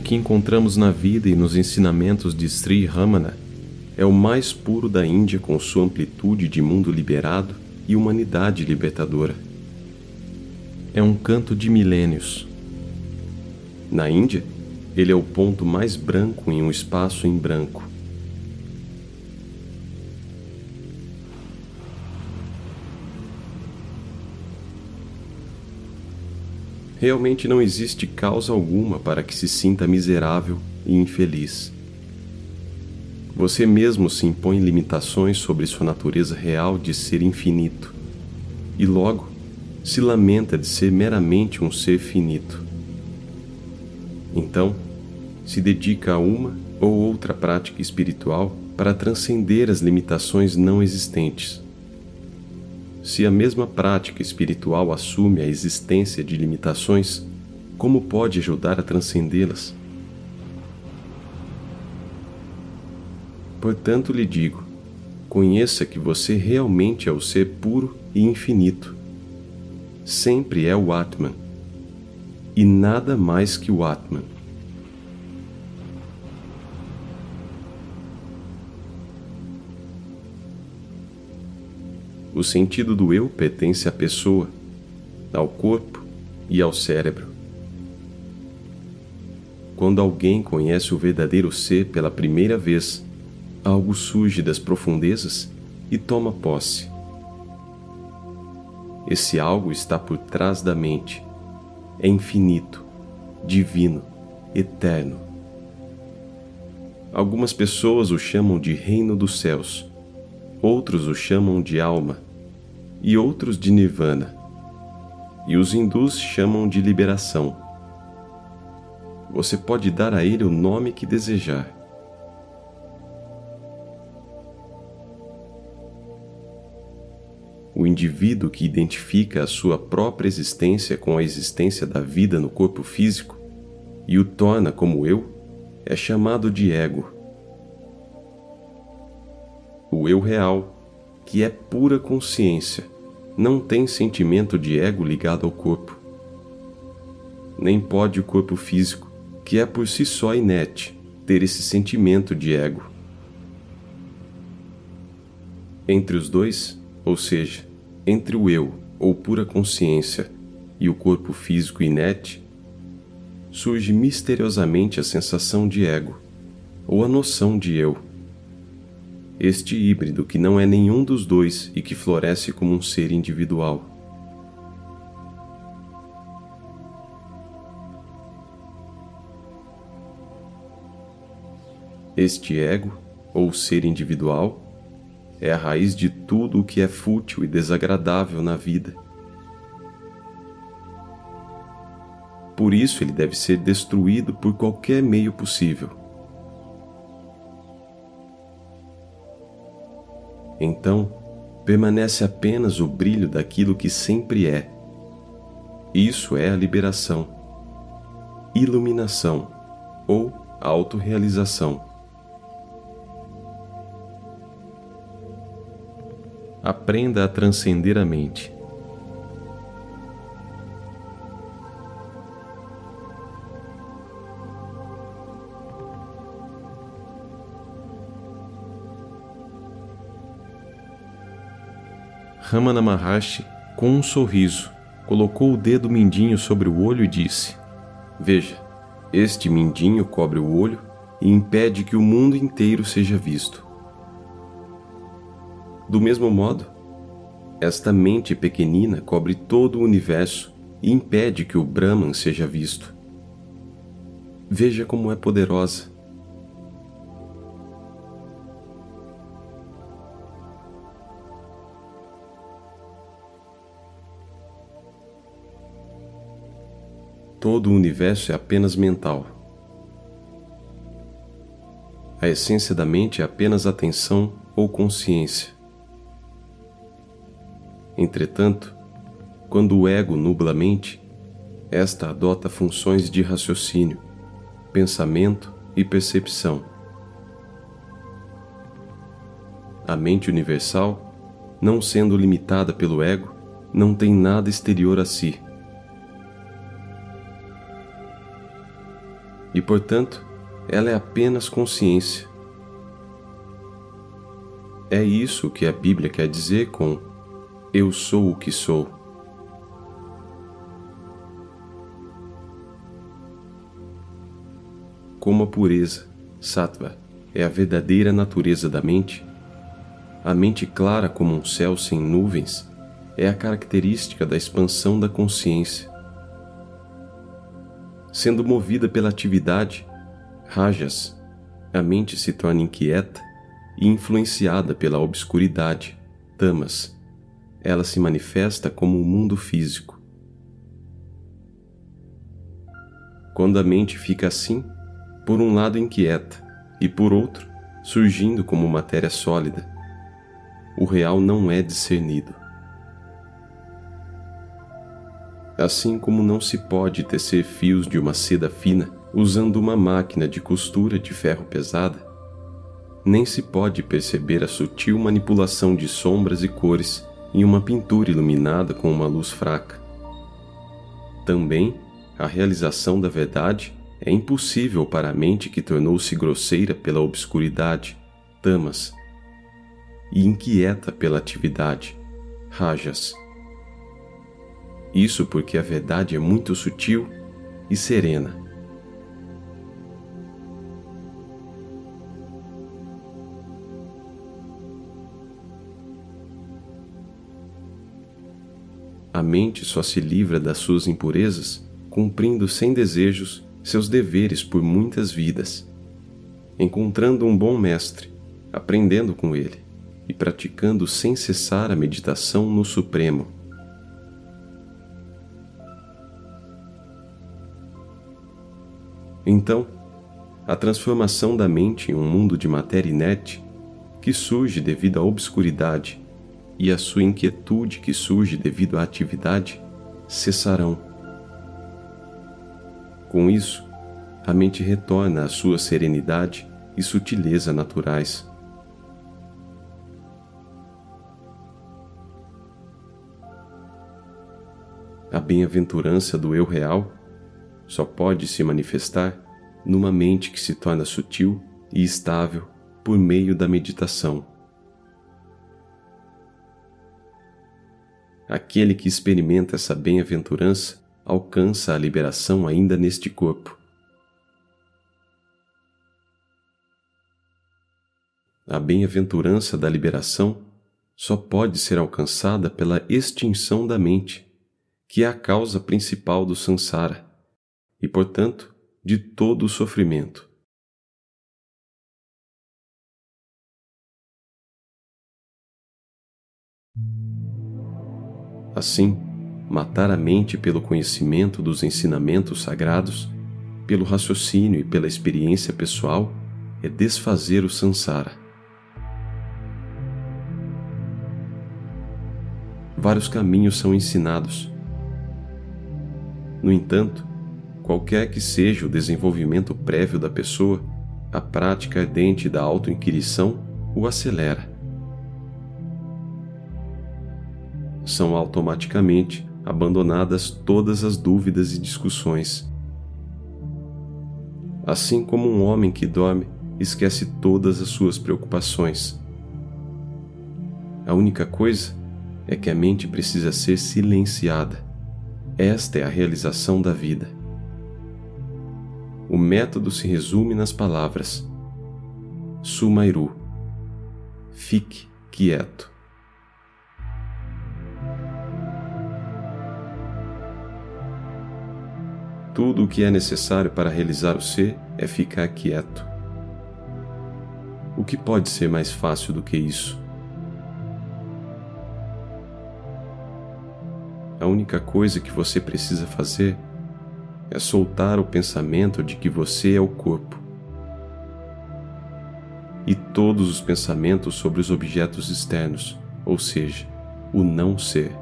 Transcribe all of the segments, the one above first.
O que encontramos na vida e nos ensinamentos de Sri Ramana é o mais puro da Índia com sua amplitude de mundo liberado e humanidade libertadora. É um canto de milênios. Na Índia, ele é o ponto mais branco em um espaço em branco. Realmente não existe causa alguma para que se sinta miserável e infeliz. Você mesmo se impõe limitações sobre sua natureza real de ser infinito, e logo se lamenta de ser meramente um ser finito. Então, se dedica a uma ou outra prática espiritual para transcender as limitações não existentes. Se a mesma prática espiritual assume a existência de limitações, como pode ajudar a transcendê-las? Portanto, lhe digo: conheça que você realmente é o ser puro e infinito. Sempre é o Atman, e nada mais que o Atman. O sentido do eu pertence à pessoa, ao corpo e ao cérebro. Quando alguém conhece o verdadeiro ser pela primeira vez, algo surge das profundezas e toma posse. Esse algo está por trás da mente, é infinito, divino, eterno. Algumas pessoas o chamam de Reino dos Céus, outros o chamam de alma e outros de Nirvana, e os hindus chamam de liberação. Você pode dar a ele o nome que desejar o indivíduo que identifica a sua própria existência com a existência da vida no corpo físico e o torna como eu, é chamado de ego. O eu real, que é pura consciência, não tem sentimento de ego ligado ao corpo. Nem pode o corpo físico, que é por si só inerte, ter esse sentimento de ego. Entre os dois, ou seja, entre o eu, ou pura consciência, e o corpo físico inerte, surge misteriosamente a sensação de ego, ou a noção de eu. Este híbrido que não é nenhum dos dois e que floresce como um ser individual. Este ego, ou ser individual, é a raiz de tudo o que é fútil e desagradável na vida. Por isso ele deve ser destruído por qualquer meio possível. Então, permanece apenas o brilho daquilo que sempre é. Isso é a liberação, iluminação ou autorrealização. aprenda a transcender a mente. Ramana Maharshi, com um sorriso, colocou o dedo mindinho sobre o olho e disse: Veja, este mindinho cobre o olho e impede que o mundo inteiro seja visto. Do mesmo modo, esta mente pequenina cobre todo o universo e impede que o Brahman seja visto. Veja como é poderosa. Todo o universo é apenas mental. A essência da mente é apenas atenção ou consciência. Entretanto, quando o ego nubla a mente, esta adota funções de raciocínio, pensamento e percepção. A mente universal, não sendo limitada pelo ego, não tem nada exterior a si. Portanto, ela é apenas consciência. É isso que a Bíblia quer dizer com Eu sou o que sou. Como a pureza, sattva, é a verdadeira natureza da mente, a mente clara como um céu sem nuvens é a característica da expansão da consciência. Sendo movida pela atividade, rajas, a mente se torna inquieta e influenciada pela obscuridade, tamas. Ela se manifesta como o um mundo físico. Quando a mente fica assim, por um lado inquieta e por outro, surgindo como matéria sólida, o real não é discernido. Assim como não se pode tecer fios de uma seda fina usando uma máquina de costura de ferro pesada, nem se pode perceber a sutil manipulação de sombras e cores em uma pintura iluminada com uma luz fraca. Também, a realização da verdade é impossível para a mente que tornou-se grosseira pela obscuridade, tamas, e inquieta pela atividade, rajas. Isso porque a verdade é muito sutil e serena. A mente só se livra das suas impurezas cumprindo sem desejos seus deveres por muitas vidas, encontrando um bom mestre, aprendendo com ele e praticando sem cessar a meditação no Supremo Então, a transformação da mente em um mundo de matéria inerte, que surge devido à obscuridade, e a sua inquietude, que surge devido à atividade, cessarão. Com isso, a mente retorna à sua serenidade e sutileza naturais. A bem-aventurança do eu real só pode se manifestar numa mente que se torna sutil e estável por meio da meditação. Aquele que experimenta essa bem-aventurança alcança a liberação ainda neste corpo. A bem-aventurança da liberação só pode ser alcançada pela extinção da mente, que é a causa principal do samsara e, portanto, de todo o sofrimento. Assim, matar a mente pelo conhecimento dos ensinamentos sagrados, pelo raciocínio e pela experiência pessoal é desfazer o sansara. Vários caminhos são ensinados. No entanto, Qualquer que seja o desenvolvimento prévio da pessoa, a prática ardente da autoinquirição o acelera. São automaticamente abandonadas todas as dúvidas e discussões. Assim como um homem que dorme esquece todas as suas preocupações. A única coisa é que a mente precisa ser silenciada. Esta é a realização da vida. O método se resume nas palavras: Sumairu. Fique quieto. Tudo o que é necessário para realizar o ser é ficar quieto. O que pode ser mais fácil do que isso? A única coisa que você precisa fazer é soltar o pensamento de que você é o corpo. E todos os pensamentos sobre os objetos externos, ou seja, o não ser.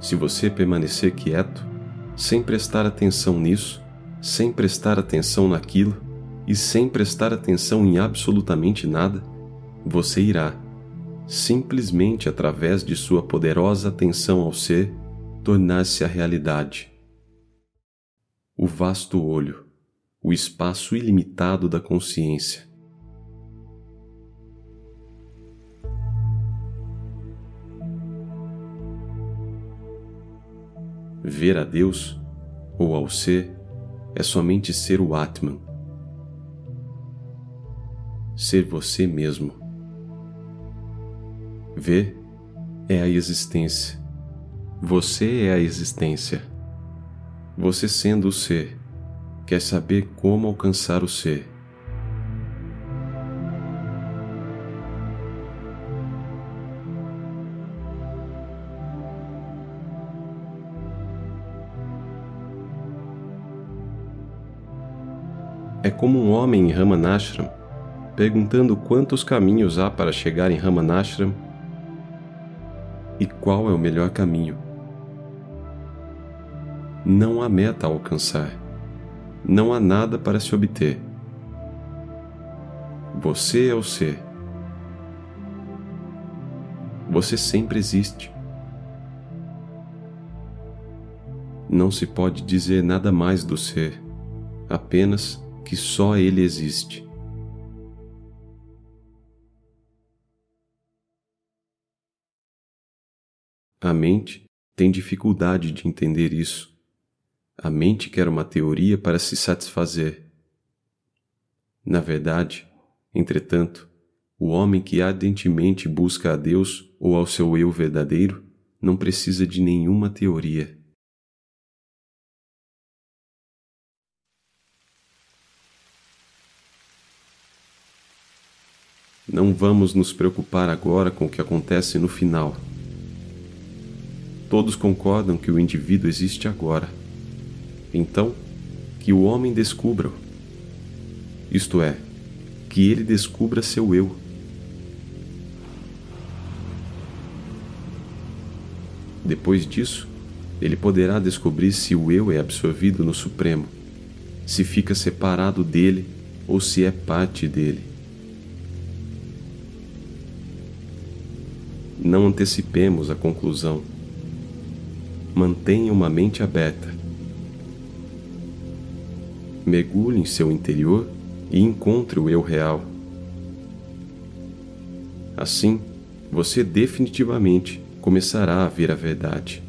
Se você permanecer quieto, sem prestar atenção nisso, sem prestar atenção naquilo e sem prestar atenção em absolutamente nada, você irá, simplesmente através de sua poderosa atenção ao ser, tornar-se a realidade o vasto olho, o espaço ilimitado da consciência. Ver a Deus, ou ao ser, é somente ser o Atman. Ser você mesmo. Ver é a existência. Você é a existência. Você sendo o ser, quer saber como alcançar o ser. É como um homem em Ramanashram perguntando quantos caminhos há para chegar em Ramanashram e qual é o melhor caminho. Não há meta a alcançar, não há nada para se obter. Você é o ser. Você sempre existe. Não se pode dizer nada mais do ser, apenas que só ele existe. A mente tem dificuldade de entender isso. A mente quer uma teoria para se satisfazer. Na verdade, entretanto, o homem que ardentemente busca a Deus ou ao seu eu verdadeiro não precisa de nenhuma teoria. Não vamos nos preocupar agora com o que acontece no final. Todos concordam que o indivíduo existe agora. Então, que o homem descubra-o. Isto é, que ele descubra seu eu. Depois disso, ele poderá descobrir se o eu é absorvido no Supremo, se fica separado dele ou se é parte dele. não antecipemos a conclusão. Mantenha uma mente aberta. Mergulhe em seu interior e encontre o eu real. Assim, você definitivamente começará a ver a verdade.